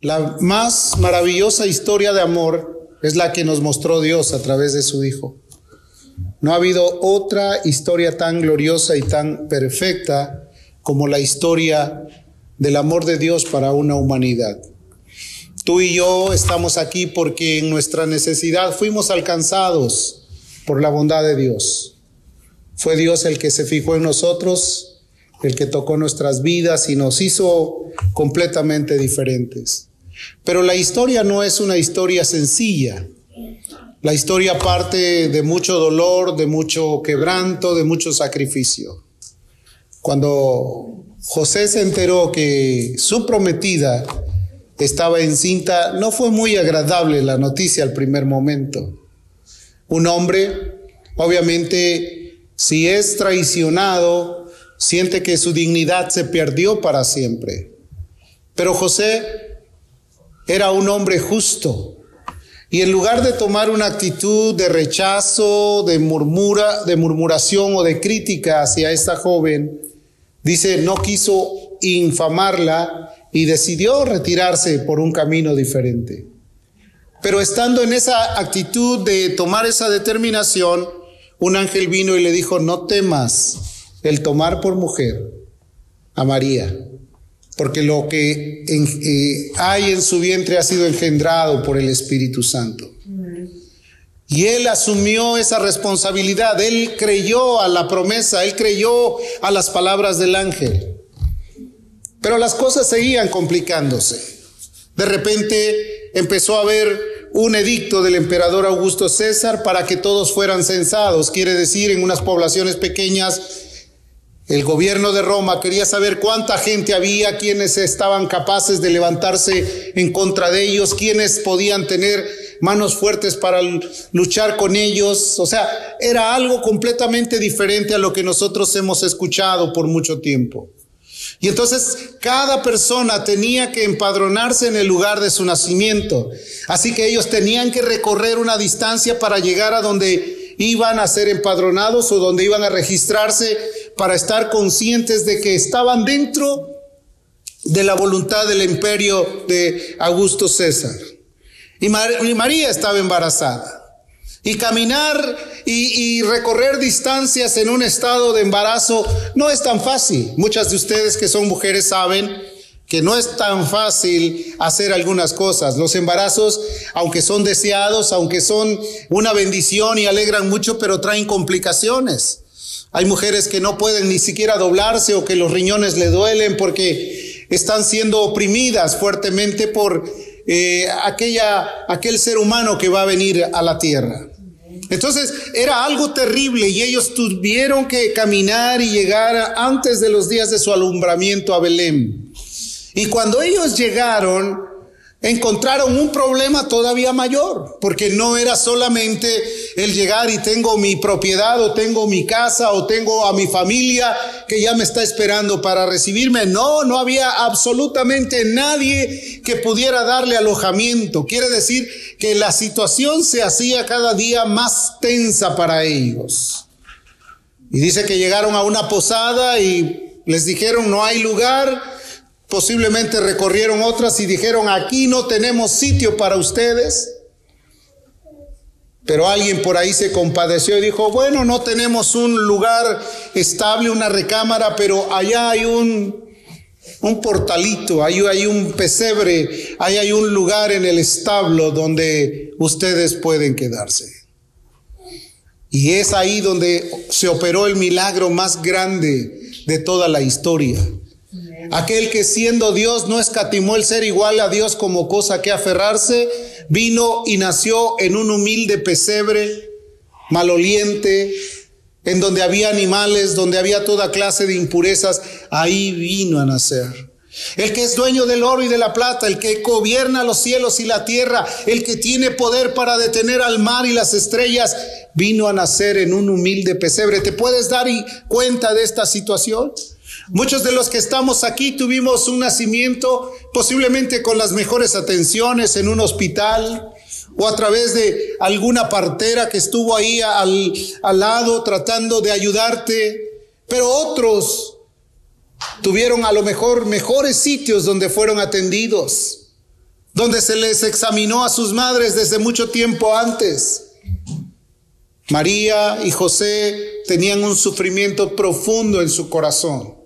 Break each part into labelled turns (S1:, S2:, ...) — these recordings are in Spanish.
S1: La más maravillosa historia de amor es la que nos mostró Dios a través de su Hijo. No ha habido otra historia tan gloriosa y tan perfecta como la historia del amor de Dios para una humanidad. Tú y yo estamos aquí porque en nuestra necesidad fuimos alcanzados por la bondad de Dios. Fue Dios el que se fijó en nosotros, el que tocó nuestras vidas y nos hizo completamente diferentes. Pero la historia no es una historia sencilla. La historia parte de mucho dolor, de mucho quebranto, de mucho sacrificio. Cuando José se enteró que su prometida estaba encinta, no fue muy agradable la noticia al primer momento. Un hombre, obviamente, si es traicionado, siente que su dignidad se perdió para siempre. Pero José era un hombre justo. Y en lugar de tomar una actitud de rechazo, de murmura, de murmuración o de crítica hacia esta joven, dice, no quiso infamarla y decidió retirarse por un camino diferente. Pero estando en esa actitud de tomar esa determinación, un ángel vino y le dijo, no temas el tomar por mujer a María, porque lo que eh, hay en su vientre ha sido engendrado por el Espíritu Santo. Y él asumió esa responsabilidad, él creyó a la promesa, él creyó a las palabras del ángel. Pero las cosas seguían complicándose. De repente empezó a haber un edicto del emperador Augusto César para que todos fueran censados. Quiere decir, en unas poblaciones pequeñas, el gobierno de Roma quería saber cuánta gente había, quienes estaban capaces de levantarse en contra de ellos, quienes podían tener manos fuertes para luchar con ellos. O sea, era algo completamente diferente a lo que nosotros hemos escuchado por mucho tiempo. Y entonces cada persona tenía que empadronarse en el lugar de su nacimiento. Así que ellos tenían que recorrer una distancia para llegar a donde iban a ser empadronados o donde iban a registrarse para estar conscientes de que estaban dentro de la voluntad del imperio de Augusto César. Y, María estaba embarazada. Y caminar y, recorrer distancias en un estado de embarazo no es tan fácil. Muchas de ustedes que son mujeres saben que no es tan fácil hacer algunas cosas. Los embarazos, aunque son deseados, aunque son una bendición y alegran mucho, pero traen complicaciones. Hay mujeres que no pueden ni siquiera doblarse o que los riñones le duelen porque están siendo oprimidas fuertemente por eh, aquella, aquel ser humano que va a venir a la tierra. Entonces era algo terrible y ellos tuvieron que caminar y llegar antes de los días de su alumbramiento a Belén. Y cuando ellos llegaron, encontraron un problema todavía mayor, porque no era solamente el llegar y tengo mi propiedad o tengo mi casa o tengo a mi familia que ya me está esperando para recibirme. No, no había absolutamente nadie que pudiera darle alojamiento. Quiere decir que la situación se hacía cada día más tensa para ellos. Y dice que llegaron a una posada y les dijeron no hay lugar Posiblemente recorrieron otras y dijeron, aquí no tenemos sitio para ustedes. Pero alguien por ahí se compadeció y dijo, bueno, no tenemos un lugar estable, una recámara, pero allá hay un, un portalito, ahí hay un pesebre, ahí hay un lugar en el establo donde ustedes pueden quedarse. Y es ahí donde se operó el milagro más grande de toda la historia. Aquel que siendo Dios no escatimó el ser igual a Dios como cosa que aferrarse, vino y nació en un humilde pesebre, maloliente, en donde había animales, donde había toda clase de impurezas, ahí vino a nacer. El que es dueño del oro y de la plata, el que gobierna los cielos y la tierra, el que tiene poder para detener al mar y las estrellas, vino a nacer en un humilde pesebre. ¿Te puedes dar cuenta de esta situación? Muchos de los que estamos aquí tuvimos un nacimiento posiblemente con las mejores atenciones en un hospital o a través de alguna partera que estuvo ahí al, lado tratando de ayudarte, pero otros tuvieron a lo mejor mejores sitios donde fueron atendidos. donde se les examinó a sus madres desde mucho tiempo antes. María y José tenían un sufrimiento profundo en su corazón.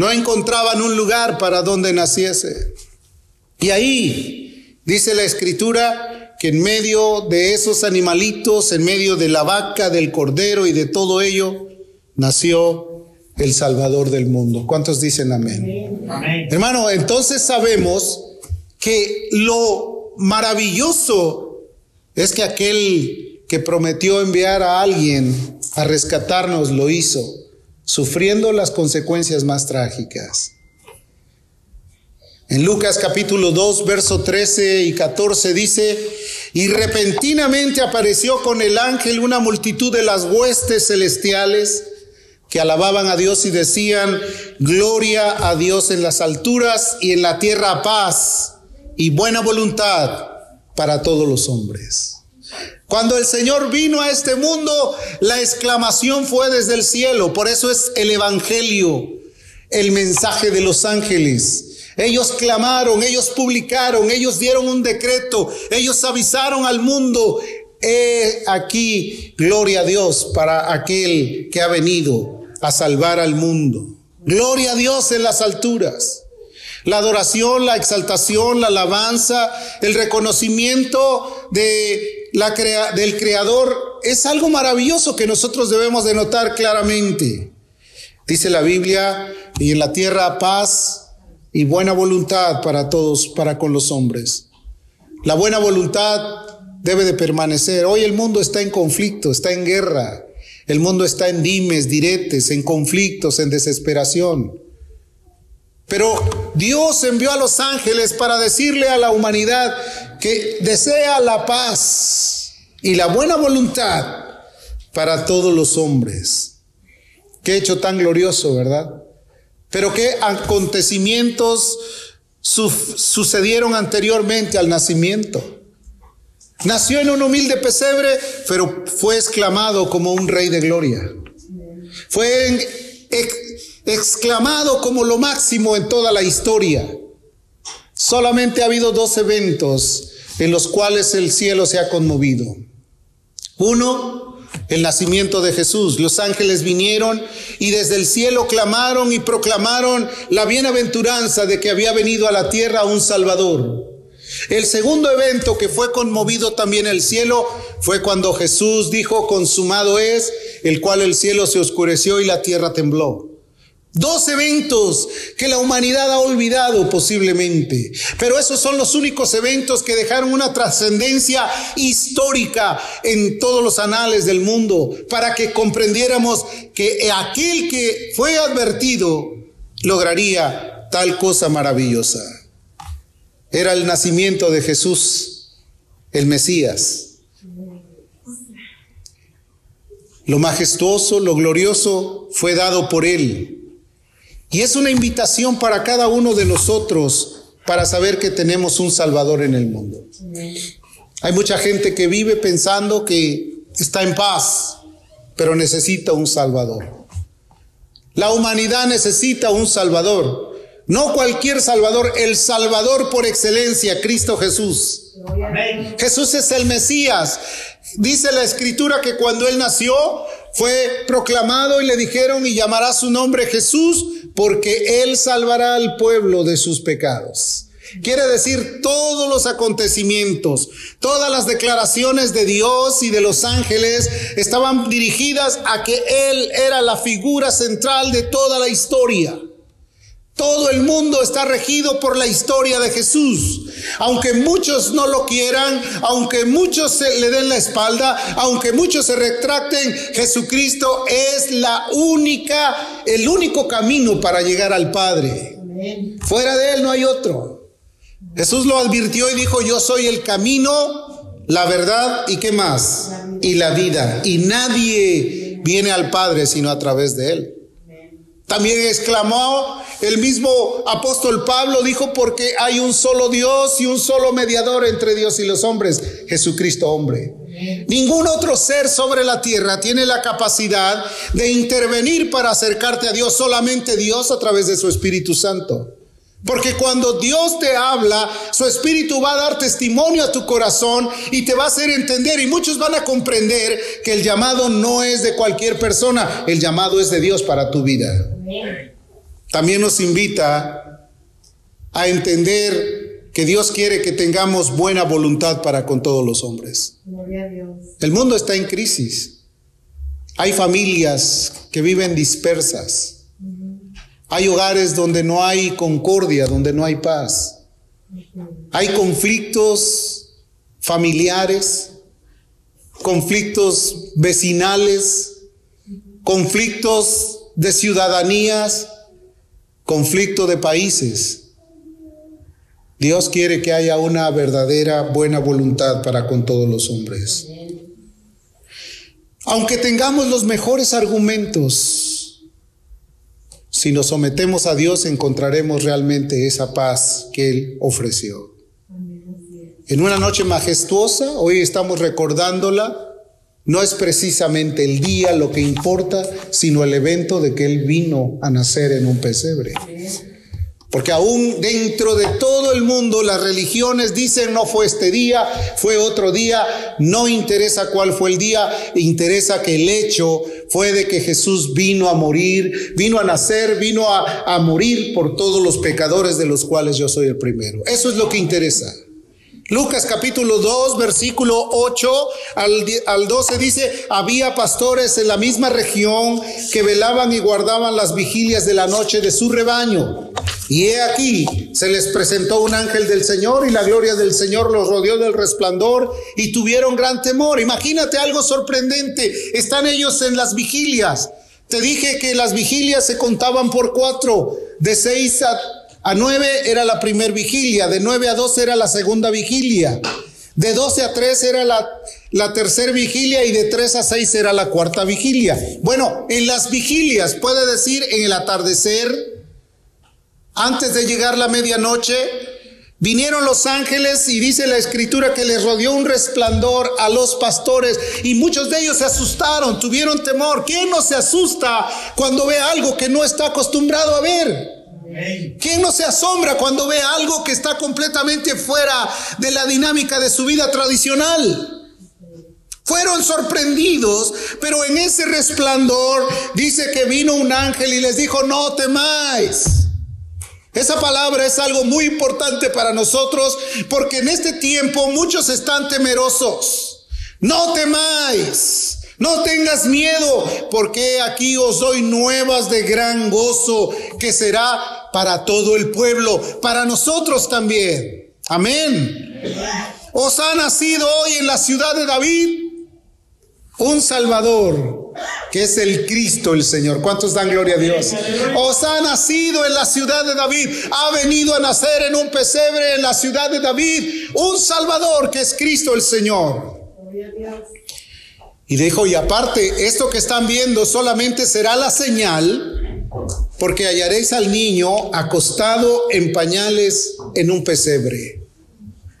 S1: No encontraban un lugar para donde naciese. Y ahí dice la escritura que en medio de esos animalitos, en medio de la vaca, del cordero y de todo ello, nació el Salvador del mundo. ¿Cuántos dicen amén? amén. Hermano, entonces sabemos que lo maravilloso es que aquel que prometió enviar a alguien a rescatarnos lo hizo, sufriendo las consecuencias más trágicas. En Lucas capítulo 2, verso 13 y 14 dice, y repentinamente apareció con el ángel una multitud de las huestes celestiales que alababan a Dios y decían, gloria a Dios en las alturas y en la tierra paz y buena voluntad para todos los hombres. Cuando el Señor vino a este mundo, la exclamación fue desde el cielo. Por eso es el Evangelio, el mensaje de los ángeles. Ellos clamaron, ellos publicaron, ellos dieron un decreto, ellos avisaron al mundo. He aquí, gloria a Dios para aquel que ha venido a salvar al mundo. Gloria a Dios en las alturas. La adoración, la exaltación, la alabanza, el reconocimiento de la del Creador es algo maravilloso que nosotros debemos de notar claramente. Dice la Biblia, y en la tierra paz y buena voluntad para todos, para con los hombres. La buena voluntad debe de permanecer. Hoy el mundo está en conflicto, está en guerra. El mundo está en dimes, diretes, en conflictos, en desesperación. Pero Dios envió a los ángeles para decirle a la humanidad que desea la paz y la buena voluntad para todos los hombres. Qué hecho tan glorioso, ¿verdad? Pero qué acontecimientos sucedieron anteriormente al nacimiento. Nació en un humilde pesebre, pero fue exclamado como un rey de gloria. Fue exclamado como lo máximo en toda la historia. Solamente ha habido dos eventos en los cuales el cielo se ha conmovido. Uno, el nacimiento de Jesús. Los ángeles vinieron y desde el cielo clamaron y proclamaron la bienaventuranza de que había venido a la tierra un Salvador. El segundo evento que fue conmovido también el cielo fue cuando Jesús dijo, consumado es, el cual el cielo se oscureció y la tierra tembló. Dos eventos que la humanidad ha olvidado posiblemente, pero esos son los únicos eventos que dejaron una trascendencia histórica en todos los anales del mundo, para que comprendiéramos que aquel que fue advertido lograría tal cosa maravillosa. Era el nacimiento de Jesús, el Mesías. Lo majestuoso, lo glorioso fue dado por él y es una invitación para cada uno de nosotros para saber que tenemos un Salvador en el mundo. Hay mucha gente que vive pensando que está en paz, pero necesita un Salvador. La humanidad necesita un Salvador. No cualquier Salvador, el Salvador por excelencia, Cristo Jesús. Jesús es el Mesías. Dice la escritura que cuando Él nació fue proclamado y le dijeron y llamará su nombre Jesús porque Él salvará al pueblo de sus pecados. Quiere decir todos los acontecimientos, todas las declaraciones de Dios y de los ángeles estaban dirigidas a que Él era la figura central de toda la historia. Todo el mundo está regido por la historia de Jesús. Aunque muchos no lo quieran, aunque muchos se le den la espalda, aunque muchos se retracten, Jesucristo es la única, el único camino para llegar al Padre. Fuera de él no hay otro. Jesús lo advirtió y dijo, yo soy el camino, la verdad y qué más, y la vida. Y nadie viene al Padre sino a través de él. También exclamó el mismo apóstol Pablo, dijo, porque hay un solo Dios y un solo mediador entre Dios y los hombres, Jesucristo hombre. Ningún otro ser sobre la tierra tiene la capacidad de intervenir para acercarte a Dios, solamente Dios a través de su Espíritu Santo. Porque cuando Dios te habla, su espíritu va a dar testimonio a tu corazón y te va a hacer entender. Y muchos van a comprender que el llamado no es de cualquier persona, el llamado es de Dios para tu vida. También nos invita a entender que Dios quiere que tengamos buena voluntad para con todos los hombres. El mundo está en crisis. Hay familias que viven dispersas. Hay hogares donde no hay concordia, donde no hay paz. Hay conflictos familiares, conflictos vecinales, conflictos de ciudadanías, conflicto de países. Dios quiere que haya una verdadera buena voluntad para con todos los hombres. Aunque tengamos los mejores argumentos, si nos sometemos a Dios encontraremos realmente esa paz que Él ofreció. En una noche majestuosa, hoy estamos recordándola, no es precisamente el día lo que importa, sino el evento de que Él vino a nacer en un pesebre. Porque aún dentro de todo el mundo las religiones dicen no fue este día, fue otro día, no interesa cuál fue el día, interesa que el hecho fue de que Jesús vino a morir, vino a nacer, vino a, a morir por todos los pecadores de los cuales yo soy el primero. Eso es lo que interesa. Lucas capítulo 2, versículo 8 al, al 12 dice, había pastores en la misma región que velaban y guardaban las vigilias de la noche de su rebaño. Y he aquí, se les presentó un ángel del Señor y la gloria del Señor los rodeó del resplandor y tuvieron gran temor. Imagínate algo sorprendente. Están ellos en las vigilias. Te dije que las vigilias se contaban por cuatro, de seis a a 9 era la primera vigilia, de 9 a 12 era la segunda vigilia, de 12 a 3 era la, la tercera vigilia y de 3 a 6 era la cuarta vigilia. Bueno, en las vigilias, puede decir en el atardecer, antes de llegar la medianoche, Vinieron los ángeles y dice la escritura que les rodeó un resplandor a los pastores y muchos de ellos se asustaron, tuvieron temor. ¿Quién no se asusta cuando ve algo que no está acostumbrado a ver? ¿Quién no se asombra cuando ve algo que está completamente fuera de la dinámica de su vida tradicional? Fueron sorprendidos, pero en ese resplandor dice que vino un ángel y les dijo, no temáis. Esa palabra es algo muy importante para nosotros porque en este tiempo muchos están temerosos. No temáis. No tengas miedo, porque aquí os doy nuevas de gran gozo, que será para todo el pueblo, para nosotros también. Amén. Os ha nacido hoy en la ciudad de David un Salvador, que es el Cristo el Señor. ¿Cuántos dan gloria a Dios? Os ha nacido en la ciudad de David, ha venido a nacer en un pesebre en la ciudad de David, un Salvador, que es Cristo el Señor. Y dijo, y aparte, esto que están viendo solamente será la señal, porque hallaréis al niño acostado en pañales en un pesebre.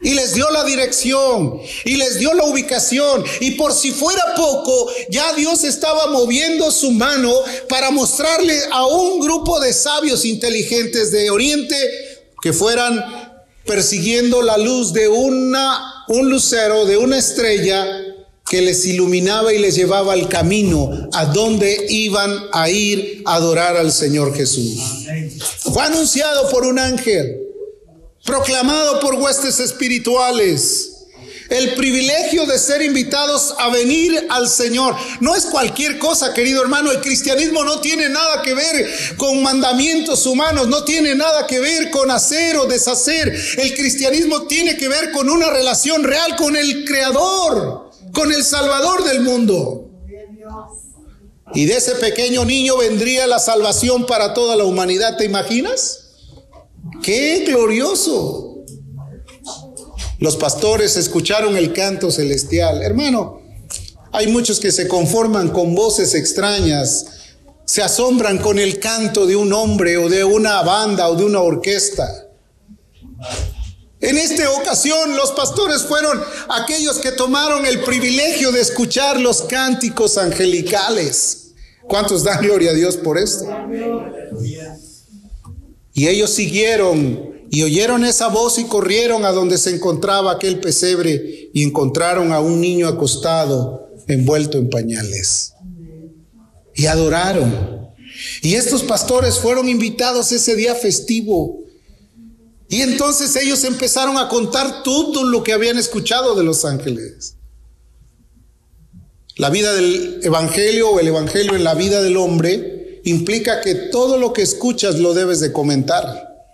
S1: Y les dio la dirección y les dio la ubicación. Y por si fuera poco, ya Dios estaba moviendo su mano para mostrarle a un grupo de sabios inteligentes de Oriente que fueran persiguiendo la luz de una, un lucero, de una estrella que les iluminaba y les llevaba al camino a donde iban a ir a adorar al Señor Jesús. Fue anunciado por un ángel, proclamado por huestes espirituales. El privilegio de ser invitados a venir al Señor. No es cualquier cosa, querido hermano. El cristianismo no tiene nada que ver con mandamientos humanos, no tiene nada que ver con hacer o deshacer. El cristianismo tiene que ver con una relación real con el Creador con el Salvador del mundo. Y de ese pequeño niño vendría la salvación para toda la humanidad, ¿te imaginas? ¡Qué glorioso! Los pastores escucharon el canto celestial. Hermano, hay muchos que se conforman con voces extrañas, se asombran con el canto de un hombre o de una banda o de una orquesta. En esta ocasión los pastores fueron aquellos que tomaron el privilegio de escuchar los cánticos angelicales. ¿Cuántos dan gloria a Dios por esto? Y ellos siguieron y oyeron esa voz y corrieron a donde se encontraba aquel pesebre y encontraron a un niño acostado envuelto en pañales. Y adoraron. Y estos pastores fueron invitados ese día festivo. Y entonces ellos empezaron a contar todo lo que habían escuchado de los ángeles. La vida del Evangelio o el Evangelio en la vida del hombre implica que todo lo que escuchas lo debes de comentar.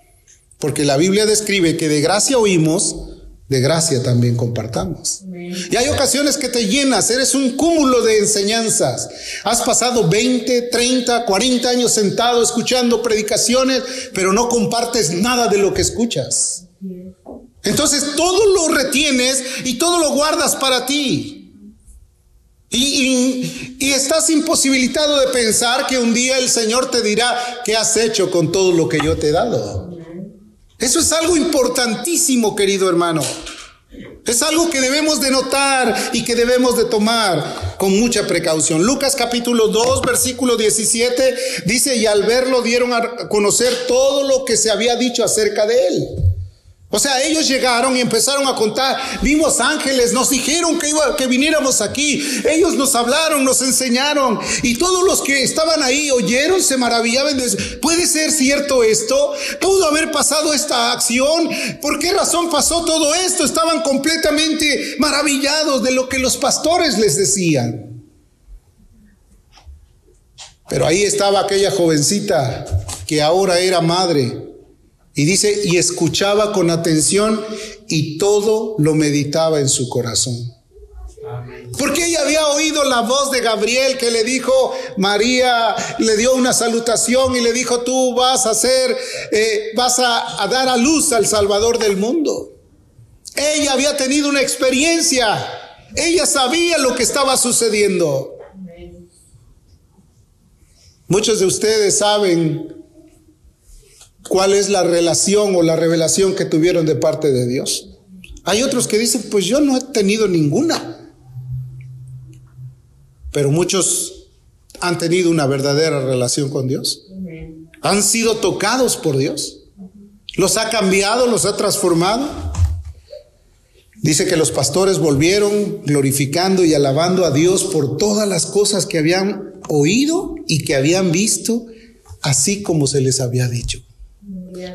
S1: Porque la Biblia describe que de gracia oímos, de gracia también compartamos. Y hay ocasiones que te llenas, eres un cúmulo de enseñanzas. Has pasado 20, 30, 40 años sentado escuchando predicaciones, pero no compartes nada de lo que escuchas. Entonces todo lo retienes y todo lo guardas para ti. Y, y, estás imposibilitado de pensar que un día el Señor te dirá, ¿qué has hecho con todo lo que yo te he dado? Eso es algo importantísimo, querido hermano. Es algo que debemos de notar y que debemos de tomar con mucha precaución. Lucas capítulo 2, versículo 17 dice, y al verlo dieron a conocer todo lo que se había dicho acerca de él. O sea, ellos llegaron y empezaron a contar, vimos ángeles, nos dijeron que, iba, que viniéramos aquí, ellos nos hablaron, nos enseñaron y todos los que estaban ahí oyeron, se maravillaban, ¿puede ser cierto esto? ¿Pudo haber pasado esta acción? ¿Por qué razón pasó todo esto? Estaban completamente maravillados de lo que los pastores les decían. Pero ahí estaba aquella jovencita que ahora era madre y dice, y escuchaba con atención y todo lo meditaba en su corazón. Porque ella había oído la voz de Gabriel que le dijo, María le dio una salutación y le dijo, tú vas a ser, eh, vas a, a dar a luz al Salvador del mundo. Ella había tenido una experiencia, ella sabía lo que estaba sucediendo. Muchos de ustedes saben cuál es la relación o la revelación que tuvieron de parte de Dios. Hay otros que dicen, pues yo no he tenido ninguna. Pero muchos han tenido una verdadera relación con Dios. Han sido tocados por Dios. Los ha cambiado, los ha transformado. Dice que los pastores volvieron glorificando y alabando a Dios por todas las cosas que habían oído y que habían visto, así como se les había dicho.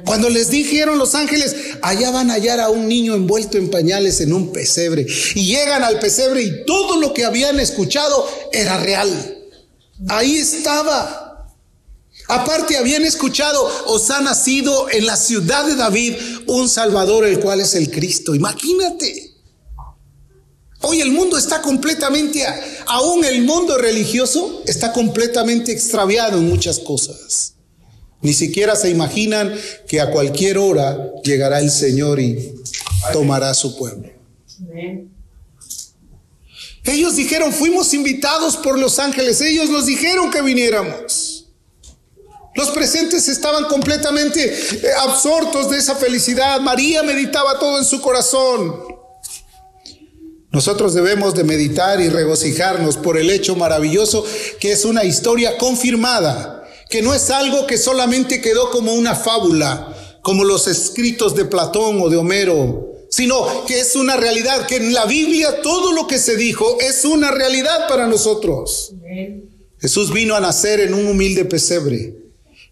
S1: Cuando les dijeron los ángeles, allá van a hallar a un niño envuelto en pañales en un pesebre. Y llegan al pesebre y todo lo que habían escuchado era real. Ahí estaba. Aparte habían escuchado, os ha nacido en la ciudad de David un Salvador, el cual es el Cristo. Imagínate. Hoy el mundo está completamente, aún el mundo religioso está completamente extraviado en muchas cosas. Ni siquiera se imaginan que a cualquier hora llegará el Señor y tomará su pueblo. Ellos dijeron, fuimos invitados por los ángeles, ellos nos dijeron que viniéramos. Los presentes estaban completamente eh, absortos de esa felicidad. María meditaba todo en su corazón. Nosotros debemos de meditar y regocijarnos por el hecho maravilloso que es una historia confirmada que no es algo que solamente quedó como una fábula, como los escritos de Platón o de Homero, sino que es una realidad, que en la Biblia todo lo que se dijo es una realidad para nosotros. Jesús vino a nacer en un humilde pesebre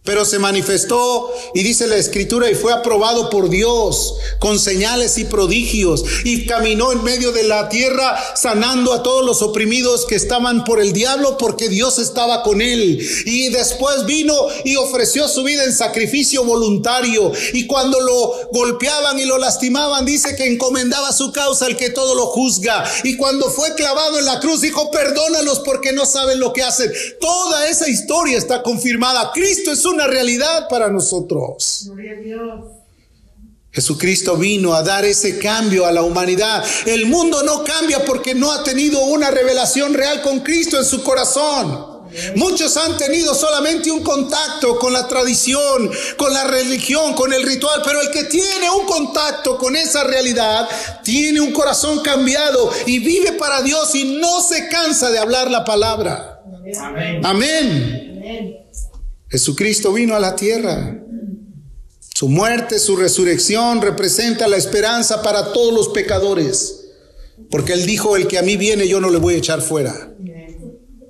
S1: pero se manifestó y dice la escritura y fue aprobado por Dios con señales y prodigios y caminó en medio de la tierra sanando a todos los oprimidos que estaban por el diablo porque Dios estaba con él. Y después vino y ofreció su vida en sacrificio voluntario y cuando lo golpeaban y lo lastimaban dice que encomendaba su causa al que todo lo juzga y cuando fue clavado en la cruz dijo perdónalos porque no saben lo que hacen. Toda esa historia está confirmada. Cristo es una realidad para nosotros. Jesucristo vino a dar ese cambio a la humanidad. El mundo no cambia porque no ha tenido una revelación real con Cristo en su corazón. Muchos han tenido solamente un contacto con la tradición, con la religión, con el ritual, pero el que tiene un contacto con esa realidad tiene un corazón cambiado y vive para Dios y no se cansa de hablar la palabra. Amén. Amén. Jesucristo vino a la tierra Su muerte, su resurrección representa la esperanza para todos los pecadores. Porque Él dijo, el que a mí viene yo no le voy a echar fuera.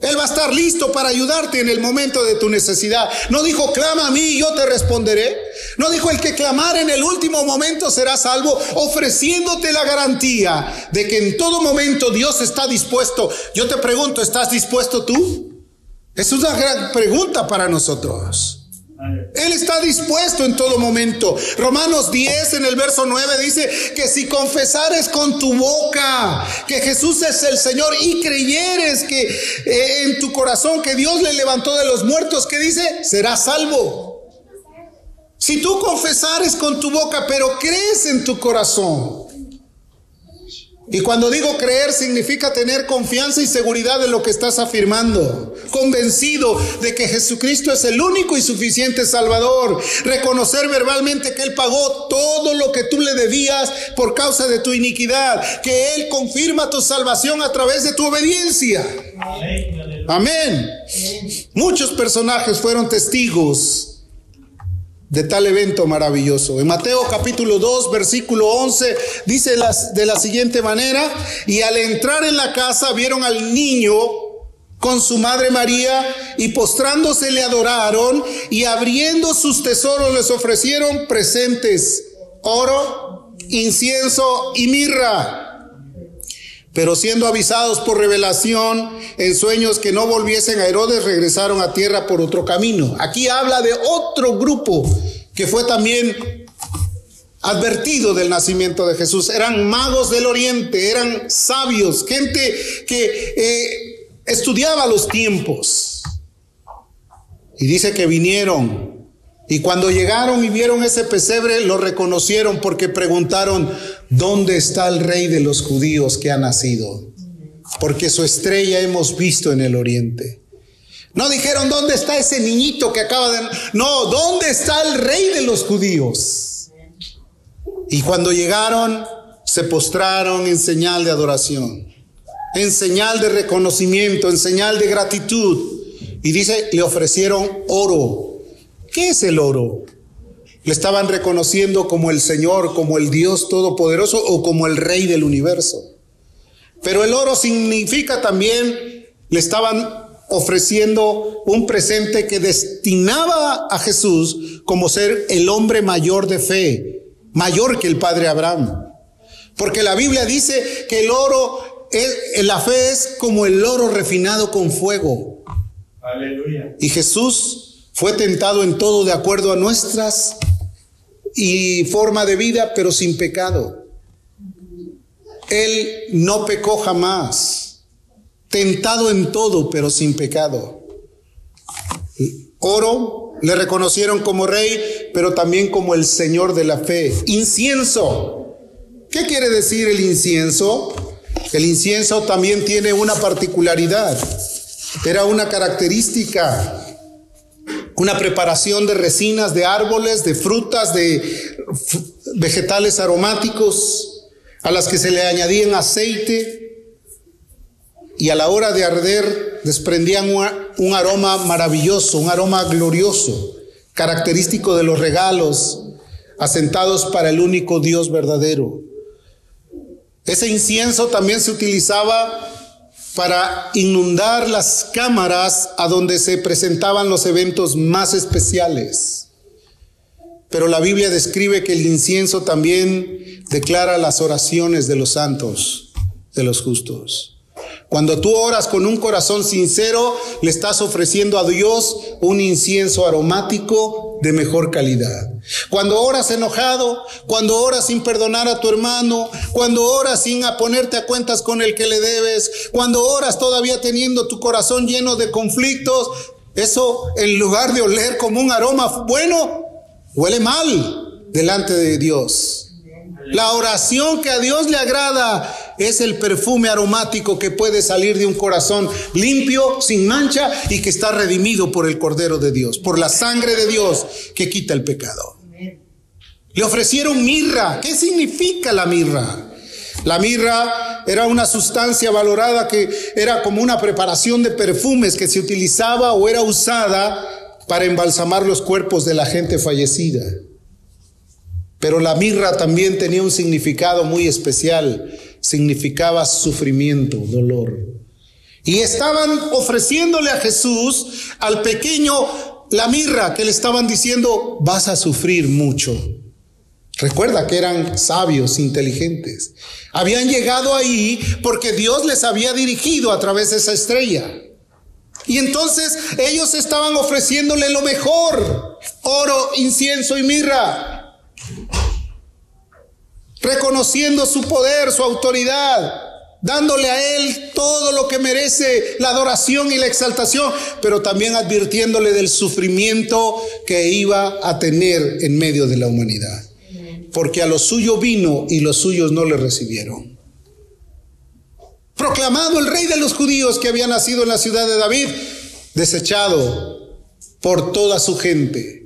S1: Él va a estar listo para ayudarte en el momento de tu necesidad. No dijo, clama a mí y yo te responderé. No dijo, el que clamar en el último momento será salvo, ofreciéndote la garantía de que en todo momento Dios está dispuesto. Yo te pregunto, ¿estás dispuesto tú? Es una gran pregunta para nosotros. Él está dispuesto en todo momento. Romanos 10 en el verso 9 dice que si confesares con tu boca que Jesús es el Señor y creyeres que eh, en tu corazón que Dios le levantó de los muertos, ¿qué dice? Serás salvo. Si tú confesares con tu boca, pero crees en tu corazón y cuando digo creer significa tener confianza y seguridad en lo que estás afirmando, convencido de que Jesucristo es el único y suficiente Salvador, reconocer verbalmente que Él pagó todo lo que tú le debías por causa de tu iniquidad, que Él confirma tu salvación a través de tu obediencia. Amén. Muchos personajes fueron testigos de tal evento maravilloso. En Mateo capítulo 2, versículo 11, dice las, de la siguiente manera, y al entrar en la casa vieron al niño con su madre María y postrándose le adoraron y abriendo sus tesoros les ofrecieron presentes, oro, incienso y mirra. Pero siendo avisados por revelación en sueños que no volviesen a Herodes, regresaron a tierra por otro camino. Aquí habla de otro grupo que fue también advertido del nacimiento de Jesús. Eran magos del oriente, eran sabios, gente que eh, estudiaba los tiempos. Y dice que vinieron y cuando llegaron y vieron ese pesebre, lo reconocieron porque preguntaron, ¿dónde está el rey de los judíos que ha nacido? Porque su estrella hemos visto en el oriente. No dijeron, ¿dónde está ese niñito que acaba de... No, ¿dónde está el rey de los judíos? Y cuando llegaron, se postraron en señal de adoración, en señal de reconocimiento, en señal de gratitud. Y dice, le ofrecieron oro ¿Qué es el oro? ¿Le estaban reconociendo como el Señor, como el Dios Todopoderoso o como el Rey del universo? Pero el oro significa también, le estaban ofreciendo un presente que destinaba a Jesús como ser el hombre mayor de fe, mayor que el Padre Abraham. Porque la Biblia dice que el oro, es, la fe es como el oro refinado con fuego. Aleluya. Y Jesús fue tentado en todo de acuerdo a nuestras y forma de vida, pero sin pecado. Él no pecó jamás. Tentado en todo, pero sin pecado. Oro, le reconocieron como rey, pero también como el Señor de la fe. Incienso. ¿Qué quiere decir el incienso? El incienso también tiene una particularidad. Era una característica una preparación de resinas de árboles, de frutas, de vegetales aromáticos, a las que se le añadían aceite y a la hora de arder desprendían un aroma maravilloso, un aroma glorioso, característico de los regalos asentados para el único Dios verdadero. Ese incienso también se utilizaba para inundar las cámaras a donde se presentaban los eventos más especiales. Pero la Biblia describe que el incienso también declara las oraciones de los santos, de los justos. Cuando tú oras con un corazón sincero, le estás ofreciendo a Dios un incienso aromático de mejor calidad. Cuando oras enojado, cuando oras sin perdonar a tu hermano, cuando oras sin ponerte a cuentas con el que le debes, cuando oras todavía teniendo tu corazón lleno de conflictos, eso en lugar de oler como un aroma bueno, huele mal delante de Dios. La oración que a Dios le agrada es el perfume aromático que puede salir de un corazón limpio, sin mancha y que está redimido por el Cordero de Dios, por la sangre de Dios que quita el pecado. Le ofrecieron mirra. ¿Qué significa la mirra? La mirra era una sustancia valorada que era como una preparación de perfumes que se utilizaba o era usada para embalsamar los cuerpos de la gente fallecida. Pero la mirra también tenía un significado muy especial. Significaba sufrimiento, dolor. Y estaban ofreciéndole a Jesús, al pequeño, la mirra, que le estaban diciendo, vas a sufrir mucho. Recuerda que eran sabios, inteligentes. Habían llegado ahí porque Dios les había dirigido a través de esa estrella. Y entonces ellos estaban ofreciéndole lo mejor, oro, incienso y mirra, reconociendo su poder, su autoridad, dándole a Él todo lo que merece la adoración y la exaltación, pero también advirtiéndole del sufrimiento que iba a tener en medio de la humanidad. Porque a lo suyo vino y los suyos no le recibieron proclamado el rey de los judíos que había nacido en la ciudad de David, desechado por toda su gente.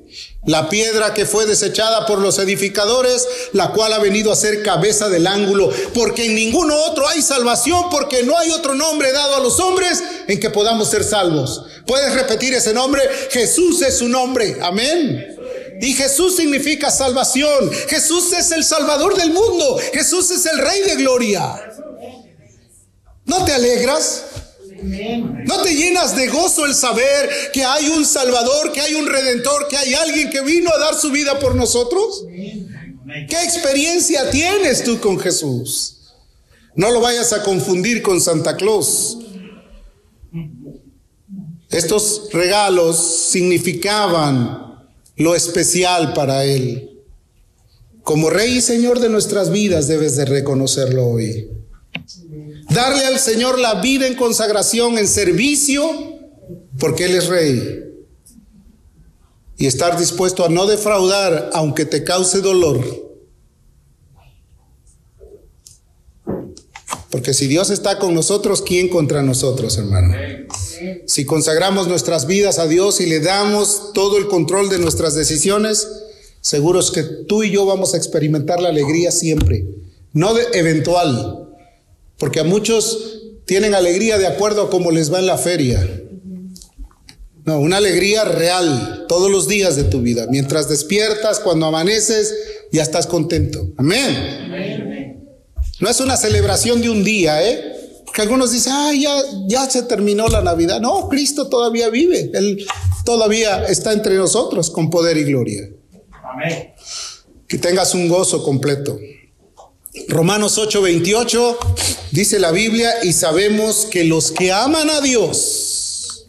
S1: La piedra que fue desechada por los edificadores, la cual ha venido a ser cabeza del ángulo, porque en ninguno otro hay salvación, porque no hay otro nombre dado a los hombres en que podamos ser salvos. ¿Puedes repetir ese nombre? Jesús es su nombre. Amén. Y Jesús significa salvación. Jesús es el Salvador del mundo. Jesús es el Rey de Gloria. ¿No te alegras? ¿No te llenas de gozo el saber que hay un Salvador, que hay un Redentor, que hay alguien que vino a dar su vida por nosotros? ¿Qué experiencia tienes tú con Jesús? No lo vayas a confundir con Santa Claus. Estos regalos significaban lo especial para Él. Como Rey y Señor de nuestras vidas debes de reconocerlo hoy. Darle al Señor la vida en consagración, en servicio, porque Él es rey. Y estar dispuesto a no defraudar aunque te cause dolor. Porque si Dios está con nosotros, ¿quién contra nosotros, hermano? Si consagramos nuestras vidas a Dios y le damos todo el control de nuestras decisiones, seguros que tú y yo vamos a experimentar la alegría siempre, no de eventual, porque a muchos tienen alegría de acuerdo a cómo les va en la feria. No, una alegría real todos los días de tu vida. Mientras despiertas, cuando amaneces, ya estás contento. Amén. No es una celebración de un día, ¿eh? Porque algunos dicen, ah, ya, ya se terminó la Navidad. No, Cristo todavía vive. Él todavía está entre nosotros con poder y gloria. Amén. Que tengas un gozo completo. Romanos 8:28 dice la Biblia y sabemos que los que aman a Dios,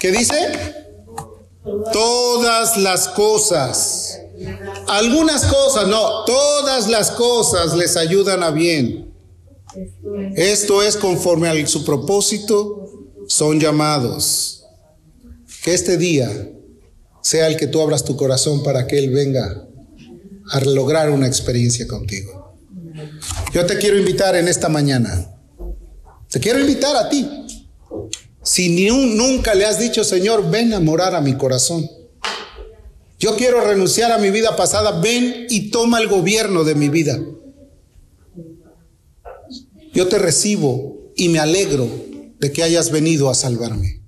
S1: ¿qué dice? Todas las cosas, algunas cosas, no, todas las cosas les ayudan a bien. Esto es conforme a su propósito, son llamados. Que este día sea el que tú abras tu corazón para que Él venga a lograr una experiencia contigo. Yo te quiero invitar en esta mañana. Te quiero invitar a ti. Si ni nunca le has dicho, Señor, ven a morar a mi corazón. Yo quiero renunciar a mi vida pasada, ven y toma el gobierno de mi vida. Yo te recibo y me alegro de que hayas venido a salvarme.